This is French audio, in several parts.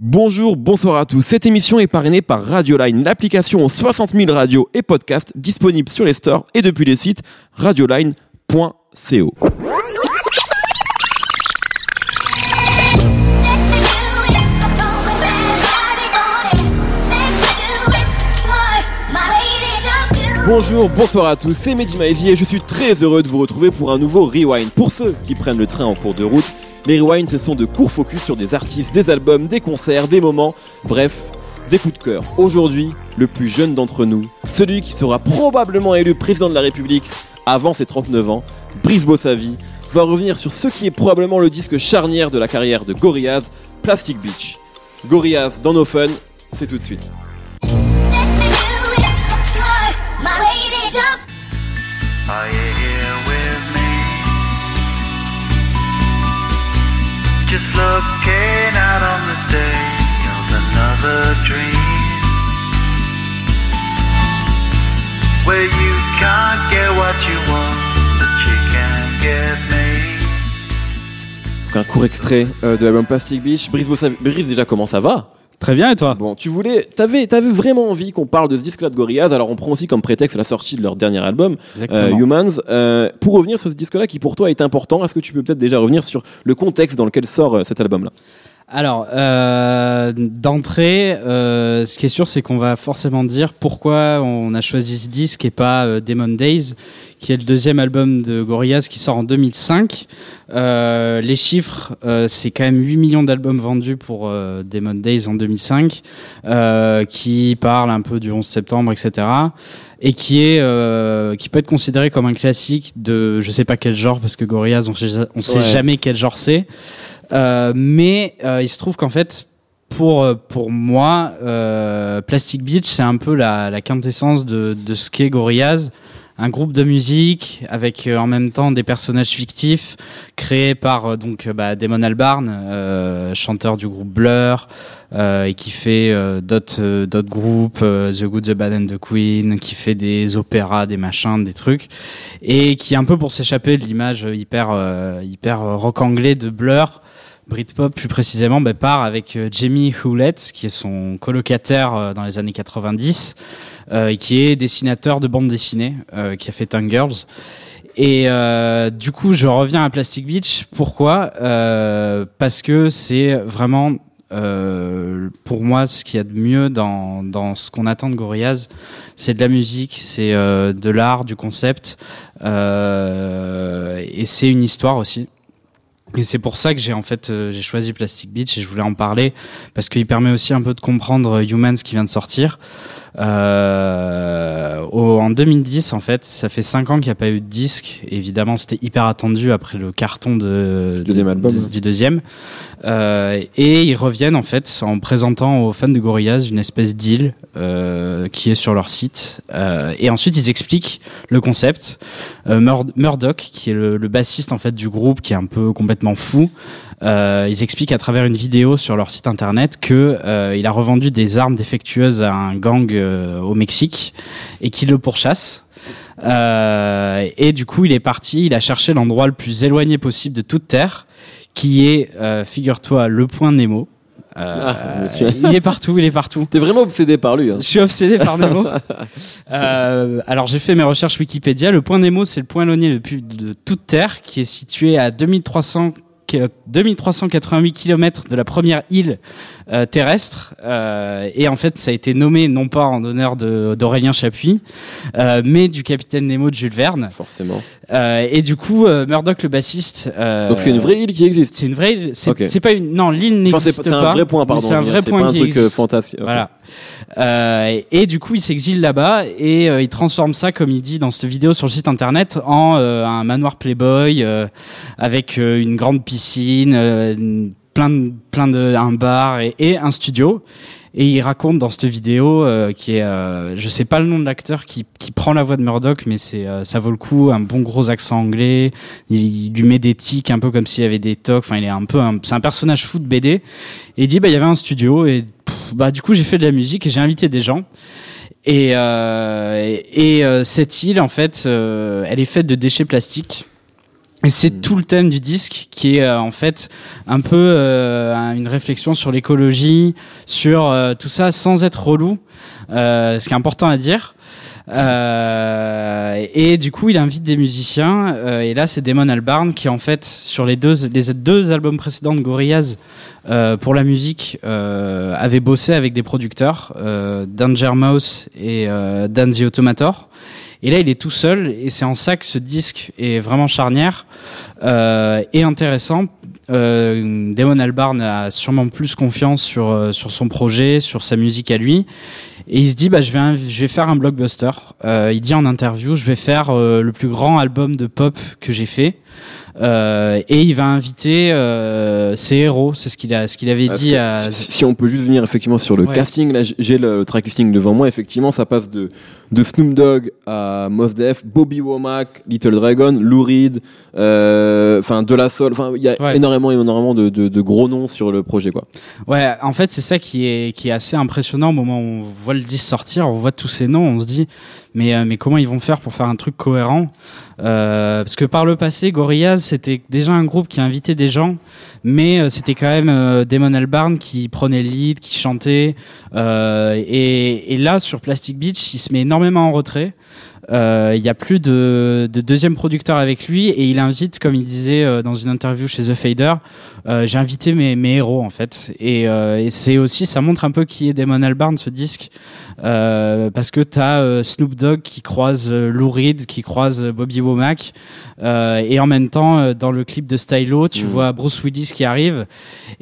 Bonjour, bonsoir à tous. Cette émission est parrainée par Radioline, l'application aux 60 000 radios et podcasts disponibles sur les stores et depuis les sites radioline.co. Bonjour, bonsoir à tous, c'est Mehdi Maivi et je suis très heureux de vous retrouver pour un nouveau Rewind. Pour ceux qui prennent le train en cours de route, les Rewind ce sont de courts focus sur des artistes, des albums, des concerts, des moments, bref, des coups de cœur. Aujourd'hui, le plus jeune d'entre nous, celui qui sera probablement élu président de la République avant ses 39 ans, Brice Bossavi, va revenir sur ce qui est probablement le disque charnière de la carrière de Gorillaz, Plastic Beach. Gorillaz dans nos fun, c'est tout de suite. Just looking out on the day of another dream. Where you can't get what you want, but you can get me. Un court extrait euh, de l'album Plastic Beach. Brice Brice déjà comment ça va? Très bien, et toi Bon, tu voulais, t'avais, t'avais vraiment envie qu'on parle de ce disque-là de Gorillaz. Alors on prend aussi comme prétexte la sortie de leur dernier album, euh, Humans. Euh, pour revenir sur ce disque-là qui pour toi est important, est-ce que tu peux peut-être déjà revenir sur le contexte dans lequel sort euh, cet album-là? Alors, euh, d'entrée, euh, ce qui est sûr, c'est qu'on va forcément dire pourquoi on a choisi ce disque et pas euh, Demon Days, qui est le deuxième album de Gorillaz qui sort en 2005. Euh, les chiffres, euh, c'est quand même 8 millions d'albums vendus pour Demon Days en 2005, euh, qui parle un peu du 11 septembre, etc. Et qui est, euh, qui peut être considéré comme un classique de, je sais pas quel genre, parce que Gorillaz, on sait, on sait Ouais. jamais quel genre c'est. Euh, mais euh, il se trouve qu'en fait, pour euh, pour moi, euh, Plastic Beach, c'est un peu la, la quintessence de, de ce qu'est Gorillaz, un groupe de musique avec euh, en même temps des personnages fictifs créés par euh, donc euh, bah, Damon Albarn, euh, chanteur du groupe Blur, et qui fait d'autres d'autres groupes, The Good, The Bad and The Queen, qui fait des opéras, des machins, des trucs, et qui un peu pour s'échapper de l'image hyper hyper rock anglais de Blur. Britpop plus précisément bah, part avec euh, Jamie Hewlett qui est son colocataire euh, dans les années 90 euh, et qui est dessinateur de bande dessinée qui a fait Tongue Girls et euh, du coup je reviens à Plastic Beach. Pourquoi? Euh, parce que c'est vraiment euh, pour moi ce qu'il y a de mieux dans, dans ce qu'on attend de Gorillaz. C'est de la musique c'est de l'art du concept et c'est une histoire aussi et c'est pour ça que j'ai en fait euh, j'ai choisi Plastic Beach et je voulais en parler parce qu'il permet aussi un peu de comprendre Humans qui vient de sortir. Euh, au- en 2010 en fait, ça fait 5 ans qu'il n'y a pas eu de disque. Évidemment, c'était hyper attendu après le carton de, Deuxième de- album. de- du deuxième. Euh, et ils reviennent en fait en présentant aux fans de Gorillaz une espèce d'île euh, qui est sur leur site. Euh, et ensuite, ils expliquent le concept. Euh, Mur- Murdoch, qui est le, bassiste en fait du groupe, qui est un peu complètement fou, euh, ils expliquent à travers une vidéo sur leur site internet que euh, il a revendu des armes défectueuses à un gang au Mexique et qu'il le pourchasse. Euh, et du coup, il est parti, il a cherché l'endroit le plus éloigné possible de toute terre, qui est, euh, figure-toi, le point Nemo. Euh, Ah, tu- il est partout, il est partout. T'es vraiment obsédé par lui. Hein. Je suis obsédé par Nemo. Euh, alors j'ai fait mes recherches Wikipédia. Le point Nemo, c'est le point éloigné le plus de toute Terre, qui est situé à 2300 que- 2388 km de la première île euh, terrestre Euh, et en fait ça a été nommé non pas en honneur d'Aurélien Chapuis euh, mais du capitaine Nemo de Jules Verne Forcément. Euh, et du coup euh, Murdoch le bassiste euh, Donc c'est une vraie île qui existe. c'est une vraie île c'est pas une non l'île n'existe pas c'est un vrai point, pardon. c'est un vrai point pas un qui truc euh, existe. fantastique. Voilà. Euh, et du coup, il s'exile là-bas et euh, il transforme ça, comme il dit dans cette vidéo sur le site internet, en euh, un manoir Playboy euh, avec euh, une grande piscine, euh, une- plein de, plein de un bar et, un studio. Et il raconte dans cette vidéo euh, qui est, euh, je sais pas le nom de l'acteur qui, qui prend la voix de Murdoch, mais c'est euh, ça vaut le coup, un bon gros accent anglais. Il, il lui met des tics un peu comme s'il avait des tocs. Enfin, il est un peu, c'est un personnage fou de BD. Et il dit bah il y avait un studio et bah du coup j'ai fait de la musique et j'ai invité des gens. Et, euh, et, et, euh, cette île en fait, euh, elle est faite de déchets plastiques. Et c'est tout le thème du disque qui est euh, en fait un peu euh, une réflexion sur l'écologie, sur euh, tout ça sans être relou, euh, ce qui est important à dire. Euh, et du coup, il invite des musiciens. euh, et là, c'est Damon Albarn qui, en fait, sur les deux, les deux albums précédents de Gorillaz, euh, pour la musique, euh, avait bossé avec des producteurs, euh, Danger Mouse et euh, Dan the Automator. Et là, il est tout seul, et c'est en ça que ce disque est vraiment charnière euh, et intéressant. Euh, Damon Albarn a sûrement plus confiance sur euh, sur son projet, sur sa musique à lui, et il se dit bah je vais je vais faire un blockbuster. Euh, il dit en interview je vais faire euh, le plus grand album de pop que j'ai fait. Euh, et il va inviter ses héros, c'est ce qu'il a ce qu'il avait dit à si, si on peut juste venir effectivement sur le Ouais. casting, là j'ai le, le track listing devant moi, effectivement ça passe de, de Snoop Dogg à Mos Def, Bobby Womack, Little Dragon, Lou Reed, enfin De La Soul, enfin il y a Ouais. énormément énormément de, de, de gros noms sur le projet quoi. Ouais, en fait, c'est ça qui est, qui est assez impressionnant au moment où on voit le disque sortir, on voit tous ces noms, on se dit, mais, euh, mais comment ils vont faire pour faire un truc cohérent Euh, Parce que par le passé, Gorillaz, c'était déjà un groupe qui invitait des gens, mais euh, c'était quand même euh, Damon Albarn qui prenait le lead, qui chantait. Et, et là, sur Plastic Beach, il se met énormément en retrait. Euh, Il y a plus de, de deuxième producteur avec lui et il invite, comme il disait euh, dans une interview chez The Fader, euh, j'ai invité mes, mes héros en fait. Et, et c'est aussi, ça montre un peu qui est Damon Albarn ce disque, parce que t'as euh, Snoop Dogg qui croise Lou Reed, qui croise Bobby Womack, et en même temps dans le clip de Stylo, tu Mhm. vois Bruce Willis qui arrive,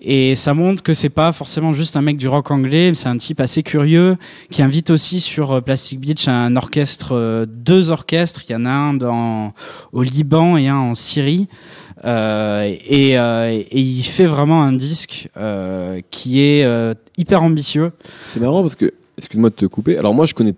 et ça montre que c'est pas forcément juste un mec du rock anglais, c'est un type assez curieux qui invite aussi sur Plastic Beach un orchestre, deux orchestres, il y en a un dans, au Liban et un en Syrie. Euh, et, euh, et il fait vraiment un disque euh, qui est hyper ambitieux. C'est marrant parce que, excuse-moi de te couper, alors moi je connais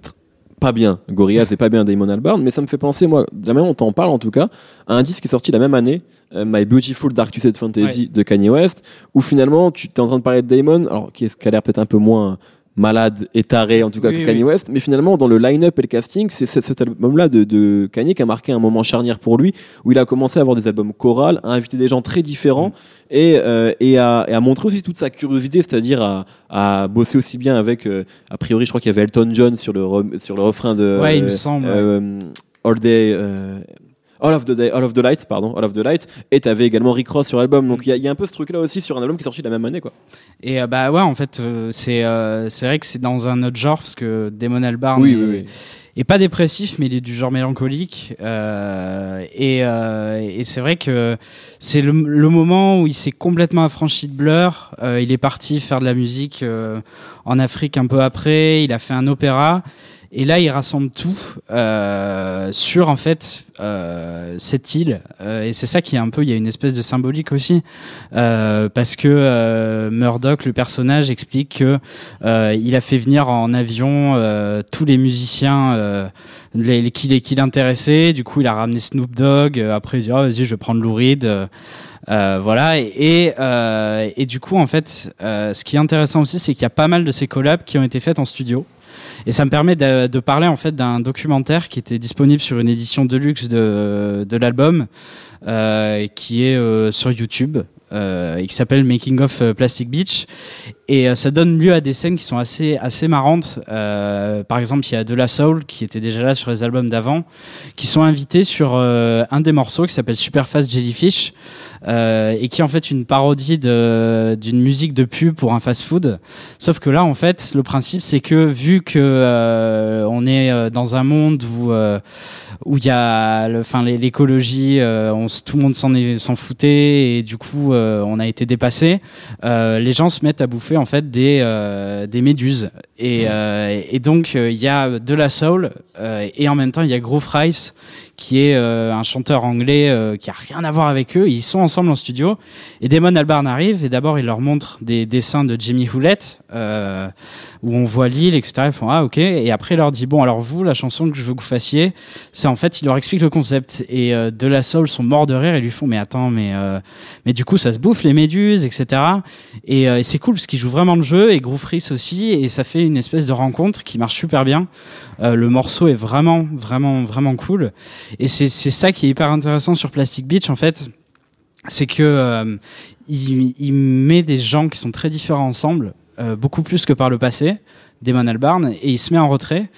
pas bien Gorillaz et pas bien Damon Albarn, mais ça me fait penser, moi, de la dont on t'en parle en tout cas, à un disque qui est sorti la même année, My Beautiful Dark Twisted Fantasy de Kanye West, où finalement tu es en train de parler de Damon, alors qui, est, qui a l'air peut-être un peu moins malade et taré en tout cas Oui, que Kanye oui. West, mais finalement dans le line-up et le casting, c'est cet album-là de, de Kanye qui a marqué un moment charnière pour lui, où il a commencé à avoir des albums chorales, à inviter des gens très différents et, euh, et, à, et à montrer aussi toute sa curiosité, c'est-à-dire à, à bosser aussi bien avec, euh, a priori je crois qu'il y avait Elton John sur le, sur le refrain de Ouais, il me semble, euh, All Day... All of the Day, All of the Lights, pardon, All of the Lights, et t'avais également Rick Ross sur l'album. Donc il y, y a un peu ce truc-là aussi sur un album qui est sorti la même année, quoi. Et euh, bah ouais, en fait, euh, c'est euh, c'est vrai que c'est dans un autre genre parce que Damon Albarn Oui, est, oui, oui. est pas dépressif, mais il est du genre mélancolique. Euh, et euh, et c'est vrai que c'est le, le moment où il s'est complètement affranchi de Blur. Euh, il est parti faire de la musique euh, en Afrique un peu après. Il a fait un opéra. Et là, il rassemble tout euh, sur en fait euh, cette île. Euh, et c'est ça qui est un peu, il y a une espèce de symbolique aussi, euh, parce que euh, Murdoch, le personnage, explique que euh, il a fait venir en avion tous les musiciens les, les, qui, les- qui l'intéressaient. Du coup, il a ramené Snoop Dogg. Après, il dit, Ah, vas-y, je vais prendre Lou Reed. Euh, voilà et et, euh, et du coup en fait euh, ce qui est intéressant aussi c'est qu'il y a pas mal de ces collabs qui ont été faites en studio et ça me permet de, parler en fait d'un documentaire qui était disponible sur une édition de, de l'album, qui est euh, sur YouTube euh, et qui s'appelle Making of euh, Plastic Beach. Et euh, ça donne lieu à des scènes qui sont assez assez marrantes. Euh, par exemple, il y a De La Soul qui était déjà là sur les albums d'avant, qui sont invités sur euh, un des morceaux qui s'appelle Superfast Jellyfish. Euh, et qui est en fait une parodie d'une musique de pub pour un fast-food. Sauf que là, en fait, le principe c'est que vu que euh, on est euh, dans un monde où euh, où il y a, enfin l'écologie, euh, on tout le monde s'en foutait et du coup euh, on a été dépassé. Euh, les gens se mettent à bouffer en fait des euh, méduses et donc il y a de la soul et en même temps il y a Groove Rice qui est euh, un chanteur anglais euh, qui a rien à voir avec eux. Ils sont ensemble en studio et Damon Albarn arrive et d'abord il leur montre des dessins de Jimmy Hewlett euh, où on voit l'île, etc. Ils font ah ok et après il leur dit bon alors vous la chanson que je veux que vous fassiez, c'est en fait il leur explique le concept et euh, de la soul sont morts de rire et lui font mais attends mais euh, mais du coup ça se bouffe les méduses etc. Et, euh, et c'est cool parce qu'ils jouent vraiment le jeu et Groove Freeze aussi et ça fait une espèce de rencontre qui marche super bien. Le morceau est vraiment vraiment vraiment cool. Et c'est ça qui est hyper intéressant sur Plastic Beach en fait, c'est que euh, il, il met des gens qui sont très différents ensemble, euh, beaucoup plus que par le passé, Damon Albarn, et il se met en retrait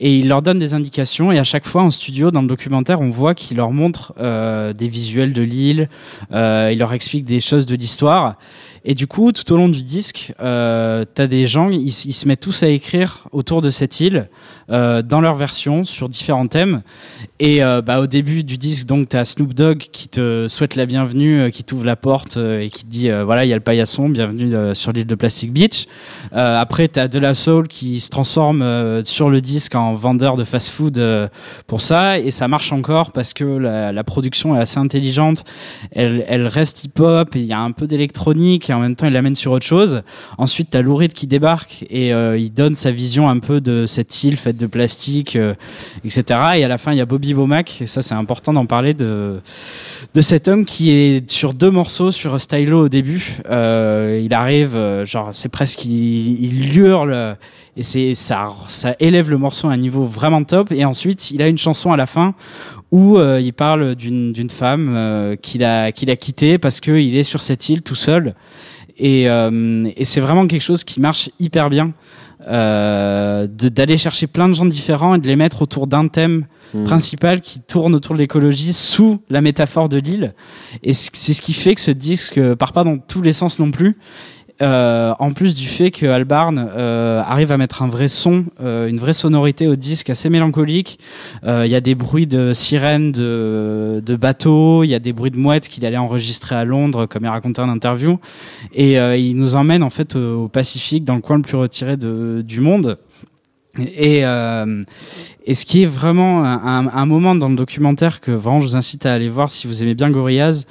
et il leur donne des indications et à chaque fois en studio dans le documentaire on voit qu'il leur montre euh, des visuels de l'île, euh, il leur explique des choses de l'histoire et du coup tout au long du disque euh, t'as des gens ils, se mettent tous à écrire autour de cette île euh, dans leur version sur différents thèmes et bah, au début du disque donc t'as Snoop Dogg qui te souhaite la bienvenue, qui t'ouvre la porte et qui te dit voilà il y a le paillasson, bienvenue sur l'île de Plastic Beach. Après t'as De La Soul qui se transforme euh, sur le disque en vendeur de fast-food euh, pour ça et ça marche encore parce que la, production est assez intelligente. Elle, reste hip-hop, il y a un peu d'électronique et en même temps il l'amène sur autre chose. Ensuite t'as Lou Reed qui débarque et euh, il donne sa vision un peu de cette île faite de plastique, etc. Et à la fin il y a Bobby Womack et ça c'est important d'en parler de de cet homme qui est sur deux morceaux sur Stylo au début. Il arrive, genre c'est presque il, il hurle et c'est ça ça élève le morceau à un niveau vraiment top. Et ensuite il a une chanson à la fin où euh, il parle d'une d'une femme euh, qu'il a qu'il a quitté parce que il est sur cette île tout seul. Et, euh, et c'est vraiment quelque chose qui marche hyper bien. Euh, de- d'aller chercher plein de gens différents et de les mettre autour d'un thème Mm. principal qui tourne autour de l'écologie sous la métaphore de l'île. Et c'est ce qui fait que ce disque euh, part pas dans tous les sens non plus. Euh, en plus du fait que Albarn euh, arrive à mettre un vrai son, euh, une vraie sonorité au disque assez mélancolique. Euh, Il y a des bruits de sirènes, de, de bateaux, il y a des bruits de mouettes qu'il allait enregistrer à Londres, comme il racontait en interview. Et euh, il nous emmène en fait au, Pacifique, dans le coin le plus retiré de, du monde. Et, euh, et ce qui est vraiment un- un moment dans le documentaire que vraiment je vous incite à aller voir si vous aimez bien Gorillaz,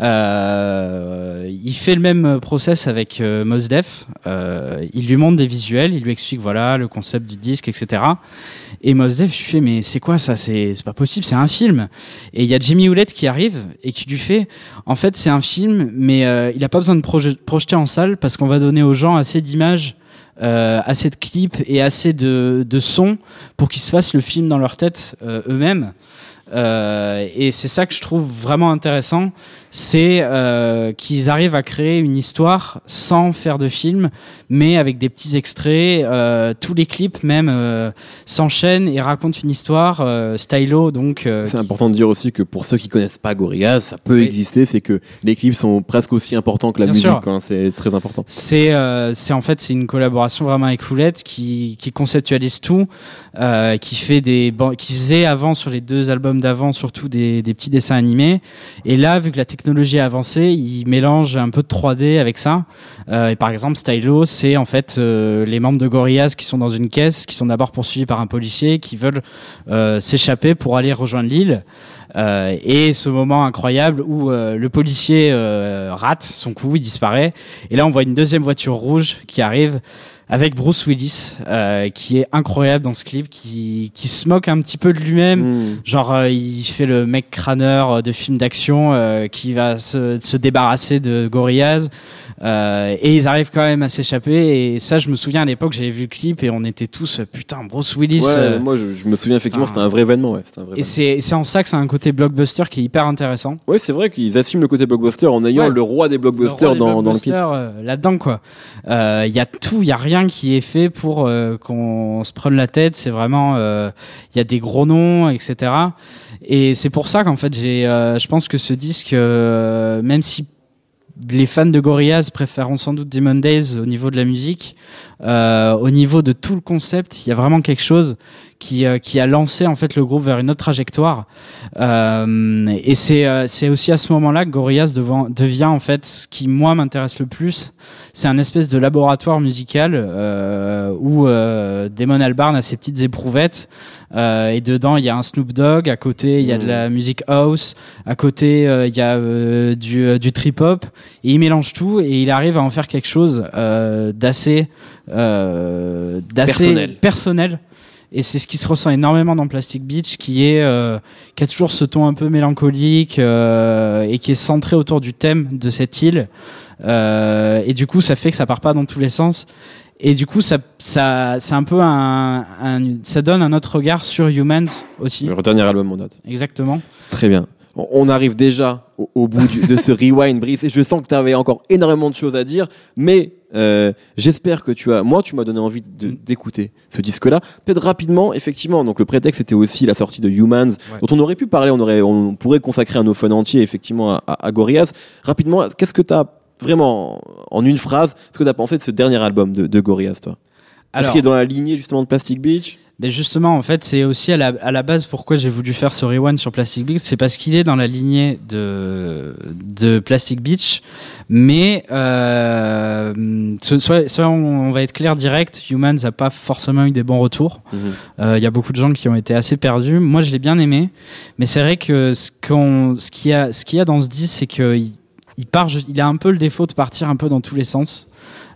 euh, il fait le même process avec euh, Mos Def. Euh, il lui montre des visuels, il lui explique voilà le concept du disque, etc. Et Mos Def, je lui fais mais c'est quoi ça? C'est pas possible, c'est un film. Et il y a Jimmy Hewlett qui arrive et qui lui fait en fait c'est un film, mais euh, il a pas besoin de proje- projeter en salle parce qu'on va donner aux gens assez d'images euh, assez de clips et assez de, de sons pour qu'ils se fassent le film dans leur tête euh, eux-mêmes. Et c'est ça que je trouve vraiment intéressant, c'est euh, qu'ils arrivent à créer une histoire sans faire de film, mais avec des petits extraits. Euh, tous les clips même euh, s'enchaînent et racontent une histoire. Euh, stylo donc. euh, C'est important de dire aussi que pour ceux qui connaissent pas Gorillaz, ça peut Oui. exister, c'est que les clips sont presque aussi importants que la Bien musique, hein, c'est très important. C'est euh, c'est en fait c'est une collaboration vraiment avec Foulette qui qui conceptualise tout, euh, qui fait des qui faisait avant sur les deux albums d'avant surtout des des petits dessins animés et là vu que la technologie a avancé, il mélange un peu de 3D avec ça. Euh, et par exemple Stylo, c'est en fait euh, les membres de Gorillaz qui sont dans une caisse, qui sont d'abord poursuivis par un policier, qui veulent euh, s'échapper pour aller rejoindre l'île. Euh, et ce moment incroyable où euh, le policier euh, rate son coup, il disparaît. Et là, on voit une deuxième voiture rouge qui arrive avec Bruce Willis, euh, qui est incroyable dans ce clip, qui, qui se moque un petit peu de lui-même. Mm. Genre, euh, il fait le mec crâneur euh, de film d'action euh, qui va se, se débarrasser de Gorillaz. Et ils arrivent quand même à s'échapper. Et ça, je me souviens à l'époque, j'avais vu le clip et on était tous, putain, Bruce Willis. Ouais, moi je, je me souviens effectivement, c'était un vrai événement. Ouais, un vrai et c'est en ça que c'est un côté blockbuster qui est hyper intéressant. Ouais, c'est vrai qu'ils assument le côté blockbuster en ayant Ouais. le roi des blockbusters Le roi des dans, dans le clip. blockbusters, là-dedans quoi. Il y a tout, il y a rien qui est fait pour euh, qu'on se prenne la tête. C'est vraiment, euh, il y a des gros noms, etc. Et c'est pour ça qu'en fait j'ai, euh, je pense que ce disque, même si les fans de Gorillaz préféreront sans doute Demon Days au niveau de la musique, au niveau de tout le concept, il y a vraiment quelque chose qui, euh, qui a lancé en fait le groupe vers une autre trajectoire. Euh, et c'est euh, c'est aussi à ce moment-là que Gorillaz devant, devient en fait ce qui moi m'intéresse le plus. C'est un espèce de laboratoire musical euh, où euh, Damon Albarn a ses petites éprouvettes euh, et dedans il y a un Snoop Dogg, à côté il y a de la musique house, à côté il y a du, du trip hop et il mélange tout et il arrive à en faire quelque chose euh, d'assez euh, d'assez Personnel. personnel. Et c'est ce qui se ressent énormément dans Plastic Beach, qui est euh, qui a toujours ce ton un peu mélancolique euh, et qui est centré autour du thème de cette île. Euh, et du coup, ça fait que ça part pas dans tous les sens. Et du coup, ça, ça, c'est un peu un, un- ça donne un autre regard sur Humans aussi. Le dernier album, on note. Exactement. Très bien. On- arrive déjà au, au bout du- de ce rewind, Brice, et je sens que tu avais encore énormément de choses à dire, mais euh, j'espère que tu as. Moi, tu m'as donné envie de- d'écouter ce disque-là. Peut-être rapidement, effectivement. Donc le prétexte était aussi la sortie de Humans, dont on aurait pu parler. On aurait, on pourrait consacrer un fun entier, effectivement, à, à, à Gorillaz. Rapidement, qu'est-ce que tu as vraiment en une phrase Ce que tu as pensé de ce dernier album de, de Gorillaz, toi? Est-ce qu'il est dans la lignée justement de Plastic Beach? Mais justement, en fait, c'est aussi à la, à la base pourquoi j'ai voulu faire ce rewind sur Plastic Beach, c'est parce qu'il est dans la lignée de, de Plastic Beach, mais euh, soit, soit on, on va être clair direct, Humans n'a pas forcément eu des bons retours. Mhm. Euh, Il y a beaucoup de gens qui ont été assez perdus. Moi, je l'ai bien aimé, mais c'est vrai que ce qu'on, ce qu'il y a, ce qu'il y a dans ce disque, c'est qu'il il part, il a un peu le défaut de partir un peu dans tous les sens.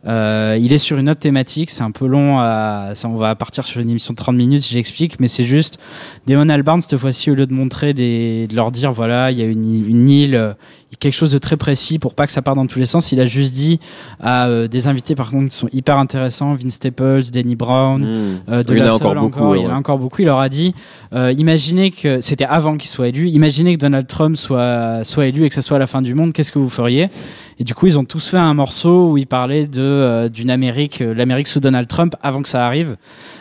Euh, il est sur une autre thématique, c'est un peu long. À, ça, on va partir sur une émission de 30 minutes si j'explique, mais c'est juste Damon Albarn cette fois-ci au lieu de montrer des, de leur dire voilà il y a une, île- une île, quelque chose de très précis pour pas que ça parte dans tous les sens. Il a juste dit à euh, des invités par contre qui sont hyper intéressants, Vince Staples, Danny Brown, Mhm. euh, de Il y en a encore beaucoup, il y en a encore beaucoup. Il leur a dit, euh, imaginez que c'était avant qu'il soit élu. Imaginez que Donald Trump soit soit élu et que ça soit la fin du monde. Qu'est-ce que vous feriez? Et du coup, ils ont tous fait un morceau où ils parlaient de euh, d'une Amérique, euh, l'Amérique sous Donald Trump avant que ça arrive.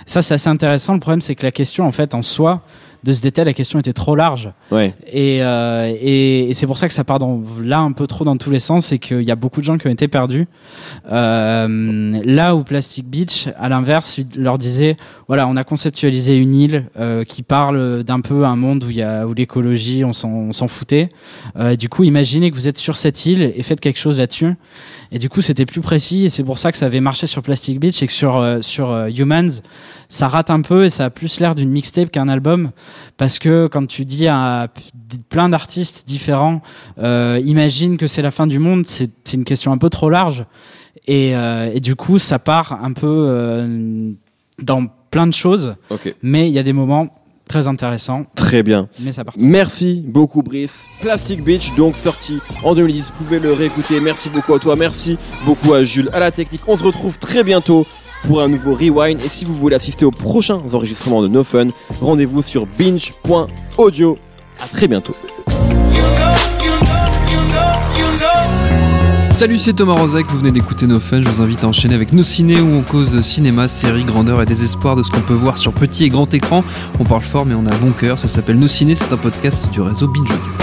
Ça, c'est assez intéressant. Le problème, c'est que la question, en fait, en soi, de ce détail, la question était trop large. Ouais. Et, euh, et, et c'est pour ça que ça part dans, là un peu trop dans tous les sens et qu'il y a beaucoup de gens qui ont été perdus. Euh, là où Plastic Beach, à l'inverse, leur disait voilà, on a conceptualisé une île euh, qui parle d'un peu un monde où il y a où l'écologie, on s'en on s'en foutait. Euh, du coup, imaginez que vous êtes sur cette île et faites quelque chose là-dessus. Et du coup, c'était plus précis et c'est pour ça que ça avait marché sur Plastic Beach et que sur euh, sur euh, Humans, ça rate un peu et ça a plus l'air d'une mixtape qu'un album parce que quand tu dis à plein d'artistes différents, euh, imagine que c'est la fin du monde, c'est une question un peu trop large et, euh, et du coup, ça part un peu euh, dans plein de choses, mais il y a des moments très intéressants, Très bien. mais ça part. Merci beaucoup Brice. Plastic Beach donc sorti en 2010. Vous pouvez le réécouter. Merci beaucoup à toi. Merci beaucoup à Jules, à la technique. On se retrouve très bientôt pour un nouveau rewind. Et si vous voulez assister aux prochains enregistrements de No Fun, rendez-vous sur binge.audio. À très bientôt. Salut, c'est Thomas Rozek, vous venez d'écouter nos fun. Je vous invite à enchaîner avec nos ciné où on cause cinéma, séries, grandeur et désespoir de ce qu'on peut voir sur petit et grand écran. On parle fort, mais on a bon cœur. Ça s'appelle Nos ciné, c'est un podcast du réseau Binge Audio.